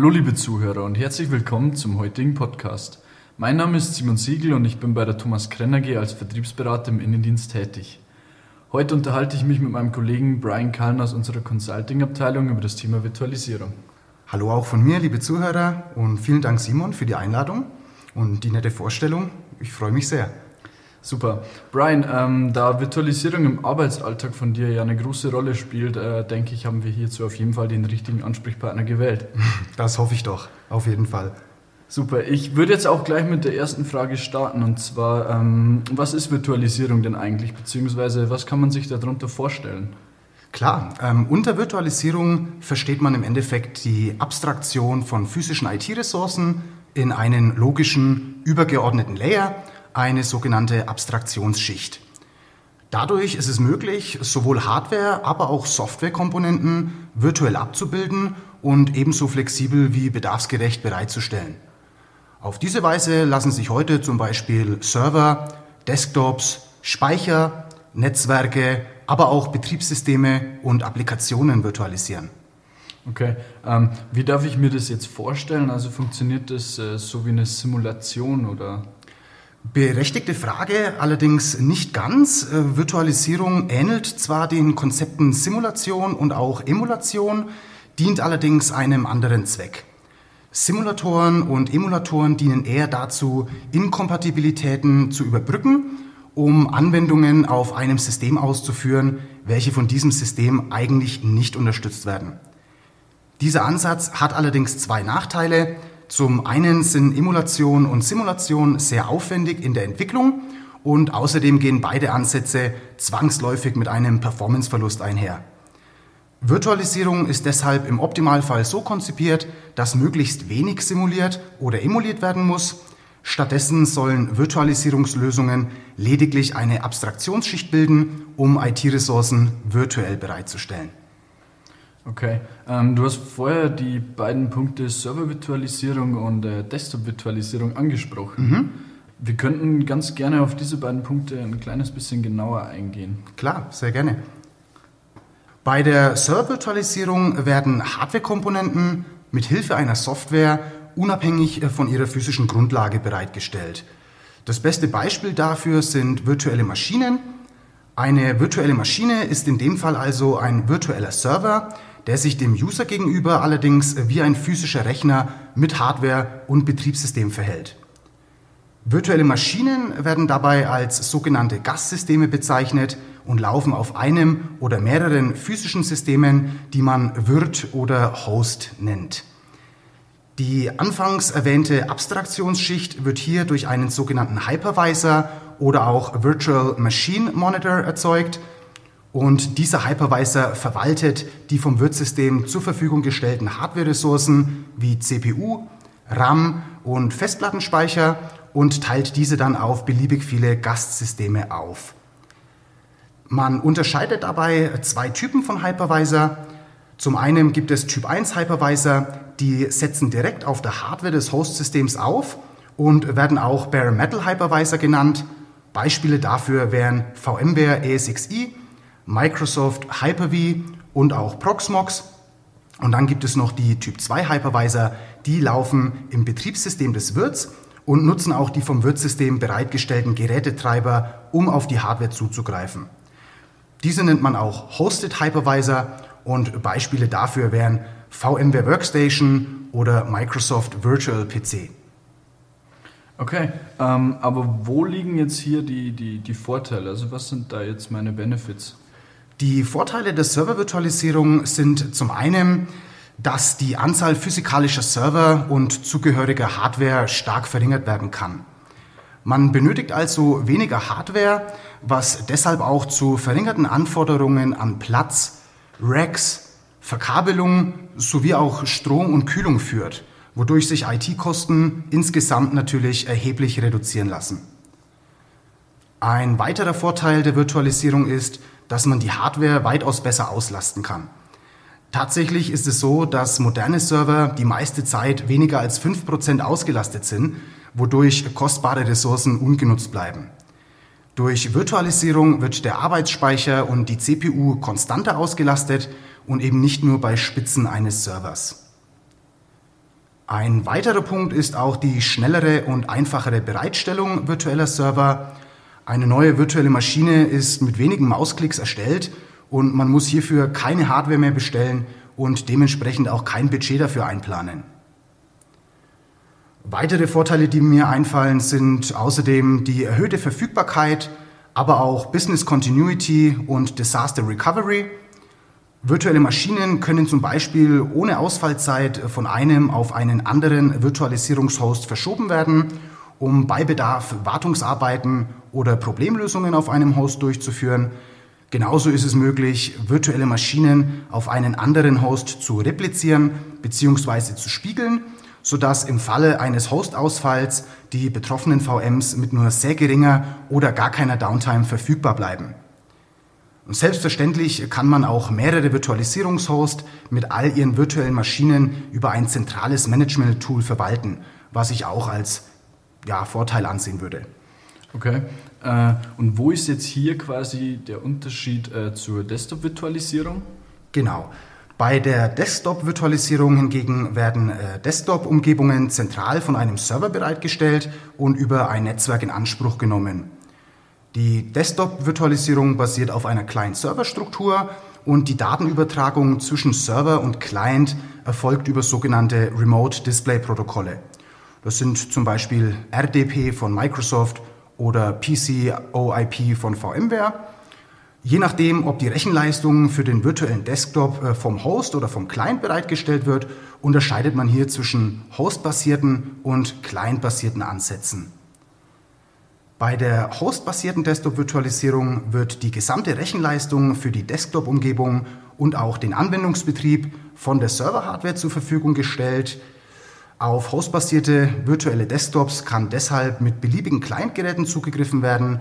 Hallo liebe Zuhörer und herzlich willkommen zum heutigen Podcast. Mein Name ist Simon Siegel und ich bin bei der Thomas Krenner G als Vertriebsberater im Innendienst tätig. Heute unterhalte ich mich mit meinem Kollegen Brian Kallen aus unserer Consulting-Abteilung über das Thema Virtualisierung. Hallo auch von mir, liebe Zuhörer, und vielen Dank Simon für die Einladung und die nette Vorstellung. Ich freue mich sehr. Super. Brian, ähm, da Virtualisierung im Arbeitsalltag von dir ja eine große Rolle spielt, äh, denke ich, haben wir hierzu auf jeden Fall den richtigen Ansprechpartner gewählt. Das hoffe ich doch, auf jeden Fall. Super. Ich würde jetzt auch gleich mit der ersten Frage starten und zwar, ähm, was ist Virtualisierung denn eigentlich, beziehungsweise was kann man sich darunter vorstellen? Klar, ähm, unter Virtualisierung versteht man im Endeffekt die Abstraktion von physischen IT-Ressourcen in einen logischen, übergeordneten Layer eine sogenannte Abstraktionsschicht. Dadurch ist es möglich, sowohl Hardware, aber auch Softwarekomponenten virtuell abzubilden und ebenso flexibel wie bedarfsgerecht bereitzustellen. Auf diese Weise lassen sich heute zum Beispiel Server, Desktops, Speicher, Netzwerke, aber auch Betriebssysteme und Applikationen virtualisieren. Okay, ähm, wie darf ich mir das jetzt vorstellen? Also funktioniert das äh, so wie eine Simulation oder? Berechtigte Frage, allerdings nicht ganz. Äh, Virtualisierung ähnelt zwar den Konzepten Simulation und auch Emulation, dient allerdings einem anderen Zweck. Simulatoren und Emulatoren dienen eher dazu, Inkompatibilitäten zu überbrücken, um Anwendungen auf einem System auszuführen, welche von diesem System eigentlich nicht unterstützt werden. Dieser Ansatz hat allerdings zwei Nachteile. Zum einen sind Emulation und Simulation sehr aufwendig in der Entwicklung und außerdem gehen beide Ansätze zwangsläufig mit einem Performanceverlust einher. Virtualisierung ist deshalb im Optimalfall so konzipiert, dass möglichst wenig simuliert oder emuliert werden muss. Stattdessen sollen Virtualisierungslösungen lediglich eine Abstraktionsschicht bilden, um IT-Ressourcen virtuell bereitzustellen. Okay, ähm, du hast vorher die beiden Punkte Server-Virtualisierung und äh, Desktop-Virtualisierung angesprochen. Mhm. Wir könnten ganz gerne auf diese beiden Punkte ein kleines bisschen genauer eingehen. Klar, sehr gerne. Bei der Server-Virtualisierung werden Hardware-Komponenten mit Hilfe einer Software unabhängig äh, von ihrer physischen Grundlage bereitgestellt. Das beste Beispiel dafür sind virtuelle Maschinen. Eine virtuelle Maschine ist in dem Fall also ein virtueller Server, der sich dem User gegenüber allerdings wie ein physischer Rechner mit Hardware und Betriebssystem verhält. Virtuelle Maschinen werden dabei als sogenannte Gastsysteme bezeichnet und laufen auf einem oder mehreren physischen Systemen, die man Wirt oder Host nennt. Die anfangs erwähnte Abstraktionsschicht wird hier durch einen sogenannten Hypervisor oder auch Virtual Machine Monitor erzeugt und dieser Hypervisor verwaltet die vom Wirtssystem zur Verfügung gestellten Hardware-Ressourcen wie CPU, RAM und Festplattenspeicher und teilt diese dann auf beliebig viele Gastsysteme auf. Man unterscheidet dabei zwei Typen von Hypervisor. Zum einen gibt es Typ 1 Hypervisor, die setzen direkt auf der Hardware des Host-Systems auf und werden auch Bare Metal Hypervisor genannt. Beispiele dafür wären VMware ESXi Microsoft Hyper-V und auch Proxmox. Und dann gibt es noch die Typ 2 Hypervisor, die laufen im Betriebssystem des Wirts und nutzen auch die vom Wirtssystem bereitgestellten Gerätetreiber, um auf die Hardware zuzugreifen. Diese nennt man auch Hosted Hypervisor und Beispiele dafür wären VMware Workstation oder Microsoft Virtual PC. Okay, ähm, aber wo liegen jetzt hier die, die, die Vorteile? Also was sind da jetzt meine Benefits? Die Vorteile der Servervirtualisierung sind zum einen, dass die Anzahl physikalischer Server und zugehöriger Hardware stark verringert werden kann. Man benötigt also weniger Hardware, was deshalb auch zu verringerten Anforderungen an Platz, Racks, Verkabelung sowie auch Strom und Kühlung führt, wodurch sich IT-Kosten insgesamt natürlich erheblich reduzieren lassen. Ein weiterer Vorteil der Virtualisierung ist, dass man die Hardware weitaus besser auslasten kann. Tatsächlich ist es so, dass moderne Server die meiste Zeit weniger als 5% ausgelastet sind, wodurch kostbare Ressourcen ungenutzt bleiben. Durch Virtualisierung wird der Arbeitsspeicher und die CPU konstanter ausgelastet und eben nicht nur bei Spitzen eines Servers. Ein weiterer Punkt ist auch die schnellere und einfachere Bereitstellung virtueller Server. Eine neue virtuelle Maschine ist mit wenigen Mausklicks erstellt und man muss hierfür keine Hardware mehr bestellen und dementsprechend auch kein Budget dafür einplanen. Weitere Vorteile, die mir einfallen, sind außerdem die erhöhte Verfügbarkeit, aber auch Business Continuity und Disaster Recovery. Virtuelle Maschinen können zum Beispiel ohne Ausfallzeit von einem auf einen anderen Virtualisierungshost verschoben werden, um bei Bedarf Wartungsarbeiten oder Problemlösungen auf einem Host durchzuführen. Genauso ist es möglich, virtuelle Maschinen auf einen anderen Host zu replizieren bzw. zu spiegeln, sodass im Falle eines Hostausfalls die betroffenen VMs mit nur sehr geringer oder gar keiner Downtime verfügbar bleiben. Und selbstverständlich kann man auch mehrere Virtualisierungshosts mit all ihren virtuellen Maschinen über ein zentrales Management-Tool verwalten, was ich auch als ja, Vorteil ansehen würde. Okay. Äh, und wo ist jetzt hier quasi der Unterschied äh, zur Desktop-Virtualisierung? Genau. Bei der Desktop-Virtualisierung hingegen werden äh, Desktop-Umgebungen zentral von einem Server bereitgestellt und über ein Netzwerk in Anspruch genommen. Die Desktop-Virtualisierung basiert auf einer Client-Server-Struktur und die Datenübertragung zwischen Server und Client erfolgt über sogenannte Remote Display-Protokolle. Das sind zum Beispiel RDP von Microsoft oder PCOIP von VMware. Je nachdem, ob die Rechenleistung für den virtuellen Desktop äh, vom Host oder vom Client bereitgestellt wird, unterscheidet man hier zwischen hostbasierten und clientbasierten Ansätzen. Bei der hostbasierten Desktop-Virtualisierung wird die gesamte Rechenleistung für die Desktop-Umgebung und auch den Anwendungsbetrieb von der Server-Hardware zur Verfügung gestellt. Auf hostbasierte virtuelle Desktops kann deshalb mit beliebigen Client-Geräten zugegriffen werden.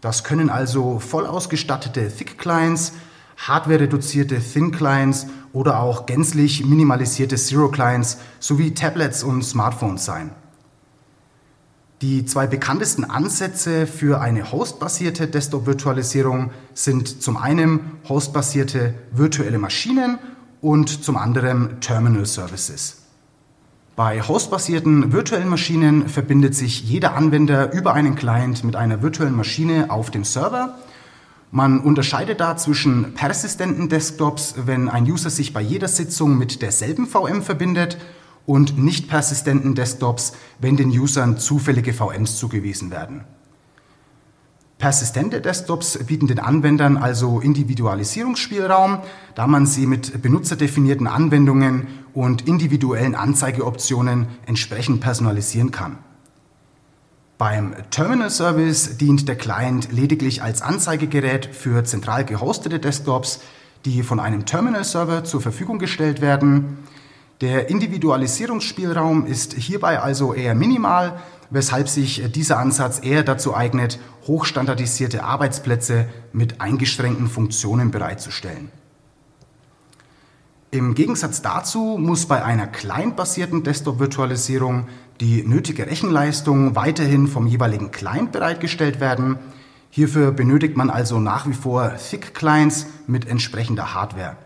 Das können also voll ausgestattete Thick-Clients, hardware-reduzierte Thin-Clients oder auch gänzlich minimalisierte Zero-Clients sowie Tablets und Smartphones sein. Die zwei bekanntesten Ansätze für eine hostbasierte Desktop-Virtualisierung sind zum einen hostbasierte virtuelle Maschinen und zum anderen Terminal Services. Bei hostbasierten virtuellen Maschinen verbindet sich jeder Anwender über einen Client mit einer virtuellen Maschine auf dem Server. Man unterscheidet da zwischen persistenten Desktops, wenn ein User sich bei jeder Sitzung mit derselben VM verbindet und nicht persistenten Desktops, wenn den Usern zufällige VMs zugewiesen werden. Persistente Desktops bieten den Anwendern also Individualisierungsspielraum, da man sie mit benutzerdefinierten Anwendungen und individuellen Anzeigeoptionen entsprechend personalisieren kann. Beim Terminal Service dient der Client lediglich als Anzeigegerät für zentral gehostete Desktops, die von einem Terminal Server zur Verfügung gestellt werden. Der Individualisierungsspielraum ist hierbei also eher minimal, weshalb sich dieser Ansatz eher dazu eignet, hochstandardisierte Arbeitsplätze mit eingeschränkten Funktionen bereitzustellen. Im Gegensatz dazu muss bei einer client-basierten Desktop-Virtualisierung die nötige Rechenleistung weiterhin vom jeweiligen Client bereitgestellt werden. Hierfür benötigt man also nach wie vor Thick-Clients mit entsprechender Hardware.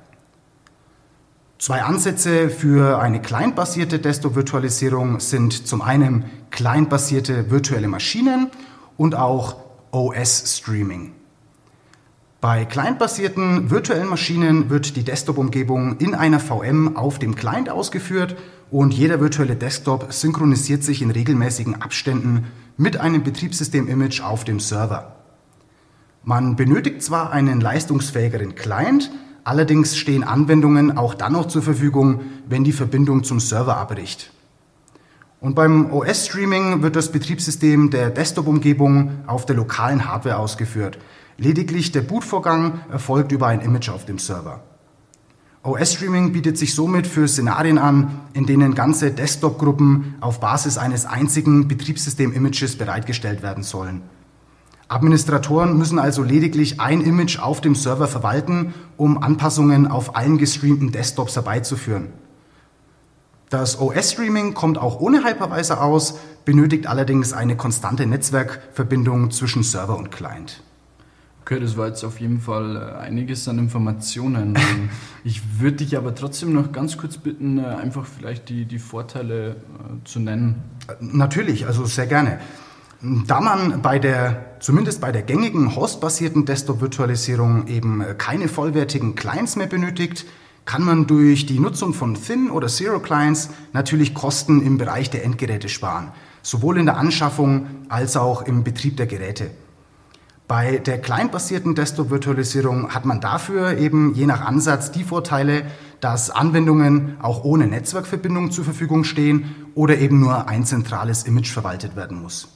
Zwei Ansätze für eine clientbasierte Desktop-Virtualisierung sind zum einen clientbasierte virtuelle Maschinen und auch OS-Streaming. Bei clientbasierten virtuellen Maschinen wird die Desktop-Umgebung in einer VM auf dem Client ausgeführt und jeder virtuelle Desktop synchronisiert sich in regelmäßigen Abständen mit einem Betriebssystem-Image auf dem Server. Man benötigt zwar einen leistungsfähigeren Client, Allerdings stehen Anwendungen auch dann noch zur Verfügung, wenn die Verbindung zum Server abbricht. Und beim OS-Streaming wird das Betriebssystem der Desktop-Umgebung auf der lokalen Hardware ausgeführt. Lediglich der Bootvorgang erfolgt über ein Image auf dem Server. OS-Streaming bietet sich somit für Szenarien an, in denen ganze Desktop-Gruppen auf Basis eines einzigen Betriebssystem-Images bereitgestellt werden sollen. Administratoren müssen also lediglich ein Image auf dem Server verwalten, um Anpassungen auf allen gestreamten Desktops herbeizuführen. Das OS-Streaming kommt auch ohne Hypervisor aus, benötigt allerdings eine konstante Netzwerkverbindung zwischen Server und Client. Okay, das war jetzt auf jeden Fall äh, einiges an Informationen. Ich würde dich aber trotzdem noch ganz kurz bitten, äh, einfach vielleicht die, die Vorteile äh, zu nennen. Natürlich, also sehr gerne. Da man bei der, zumindest bei der gängigen hostbasierten Desktop-Virtualisierung eben keine vollwertigen Clients mehr benötigt, kann man durch die Nutzung von Thin oder Zero Clients natürlich Kosten im Bereich der Endgeräte sparen, sowohl in der Anschaffung als auch im Betrieb der Geräte. Bei der clientbasierten Desktop-Virtualisierung hat man dafür eben je nach Ansatz die Vorteile, dass Anwendungen auch ohne Netzwerkverbindung zur Verfügung stehen oder eben nur ein zentrales Image verwaltet werden muss.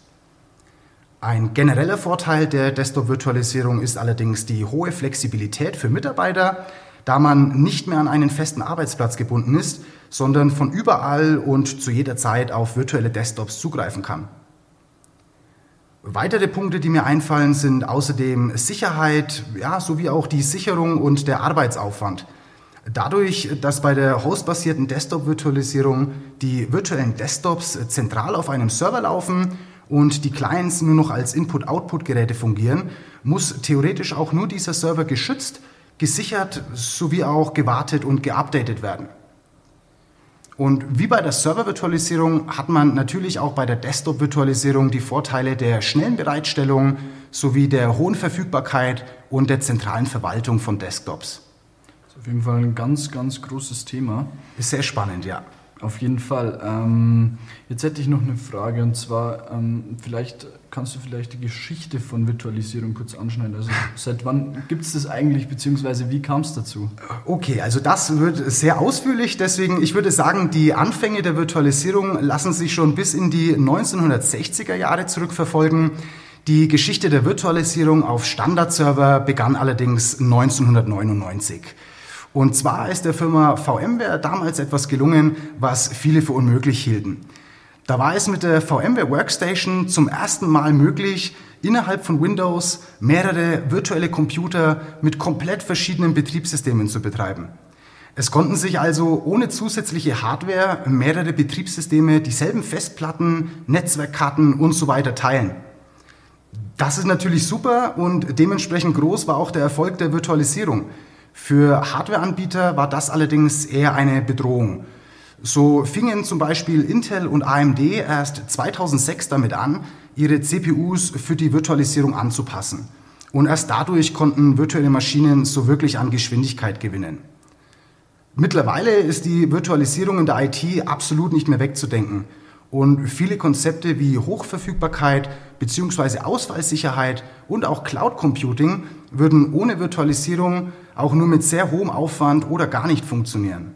Ein genereller Vorteil der Desktop-Virtualisierung ist allerdings die hohe Flexibilität für Mitarbeiter, da man nicht mehr an einen festen Arbeitsplatz gebunden ist, sondern von überall und zu jeder Zeit auf virtuelle Desktops zugreifen kann. Weitere Punkte, die mir einfallen, sind außerdem Sicherheit, ja, sowie auch die Sicherung und der Arbeitsaufwand. Dadurch, dass bei der hostbasierten Desktop-Virtualisierung die virtuellen Desktops zentral auf einem Server laufen und die Clients nur noch als Input-Output-Geräte fungieren, muss theoretisch auch nur dieser Server geschützt, gesichert sowie auch gewartet und geupdatet werden. Und wie bei der Server-Virtualisierung hat man natürlich auch bei der Desktop-Virtualisierung die Vorteile der schnellen Bereitstellung sowie der hohen Verfügbarkeit und der zentralen Verwaltung von Desktops. Das ist auf jeden Fall ein ganz, ganz großes Thema. Ist sehr spannend, ja. Auf jeden Fall. Ähm, jetzt hätte ich noch eine Frage und zwar, ähm, vielleicht kannst du vielleicht die Geschichte von Virtualisierung kurz anschneiden. Also seit wann gibt es das eigentlich, beziehungsweise wie kam es dazu? Okay, also das wird sehr ausführlich, deswegen ich würde sagen, die Anfänge der Virtualisierung lassen sich schon bis in die 1960er Jahre zurückverfolgen. Die Geschichte der Virtualisierung auf Standardserver begann allerdings 1999. Und zwar ist der Firma VMware damals etwas gelungen, was viele für unmöglich hielten. Da war es mit der VMware Workstation zum ersten Mal möglich, innerhalb von Windows mehrere virtuelle Computer mit komplett verschiedenen Betriebssystemen zu betreiben. Es konnten sich also ohne zusätzliche Hardware mehrere Betriebssysteme dieselben Festplatten, Netzwerkkarten und so weiter teilen. Das ist natürlich super und dementsprechend groß war auch der Erfolg der Virtualisierung. Für Hardwareanbieter war das allerdings eher eine Bedrohung. So fingen zum Beispiel Intel und AMD erst 2006 damit an, ihre CPUs für die Virtualisierung anzupassen. Und erst dadurch konnten virtuelle Maschinen so wirklich an Geschwindigkeit gewinnen. Mittlerweile ist die Virtualisierung in der IT absolut nicht mehr wegzudenken. Und viele Konzepte wie Hochverfügbarkeit bzw. Ausfallsicherheit und auch Cloud Computing würden ohne Virtualisierung auch nur mit sehr hohem Aufwand oder gar nicht funktionieren.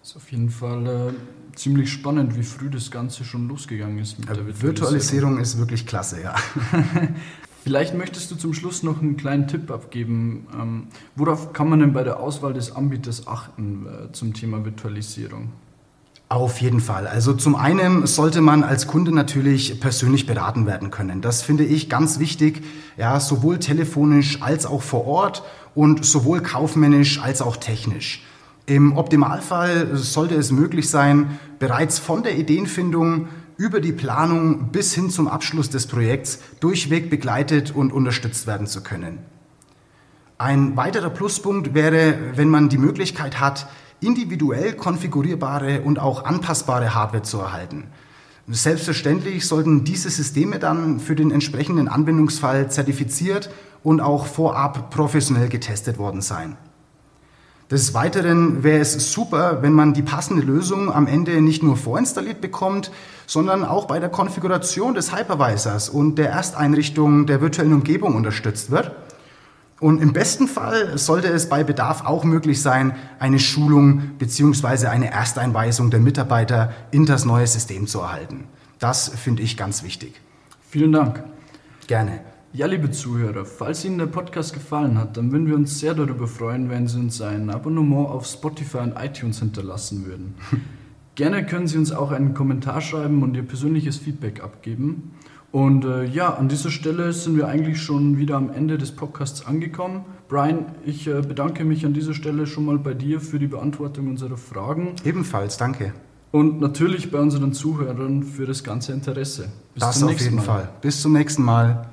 Das ist auf jeden Fall äh, ziemlich spannend, wie früh das Ganze schon losgegangen ist mit der Virtualisierung. Virtualisierung ist wirklich klasse, ja. Vielleicht möchtest du zum Schluss noch einen kleinen Tipp abgeben. Ähm, worauf kann man denn bei der Auswahl des Anbieters achten äh, zum Thema Virtualisierung? Auf jeden Fall. Also zum einen sollte man als Kunde natürlich persönlich beraten werden können. Das finde ich ganz wichtig, ja, sowohl telefonisch als auch vor Ort und sowohl kaufmännisch als auch technisch. Im Optimalfall sollte es möglich sein, bereits von der Ideenfindung über die Planung bis hin zum Abschluss des Projekts durchweg begleitet und unterstützt werden zu können. Ein weiterer Pluspunkt wäre, wenn man die Möglichkeit hat, individuell konfigurierbare und auch anpassbare Hardware zu erhalten. Selbstverständlich sollten diese Systeme dann für den entsprechenden Anwendungsfall zertifiziert und auch vorab professionell getestet worden sein. Des Weiteren wäre es super, wenn man die passende Lösung am Ende nicht nur vorinstalliert bekommt, sondern auch bei der Konfiguration des Hypervisors und der Ersteinrichtung der virtuellen Umgebung unterstützt wird. Und im besten Fall sollte es bei Bedarf auch möglich sein, eine Schulung bzw. eine Ersteinweisung der Mitarbeiter in das neue System zu erhalten. Das finde ich ganz wichtig. Vielen Dank. Gerne. Ja, liebe Zuhörer, falls Ihnen der Podcast gefallen hat, dann würden wir uns sehr darüber freuen, wenn Sie uns ein Abonnement auf Spotify und iTunes hinterlassen würden. Gerne können Sie uns auch einen Kommentar schreiben und Ihr persönliches Feedback abgeben. Und äh, ja, an dieser Stelle sind wir eigentlich schon wieder am Ende des Podcasts angekommen. Brian, ich äh, bedanke mich an dieser Stelle schon mal bei dir für die Beantwortung unserer Fragen. Ebenfalls, danke. Und natürlich bei unseren Zuhörern für das ganze Interesse. Bis das zum nächsten auf jeden Mal. Fall. Bis zum nächsten Mal.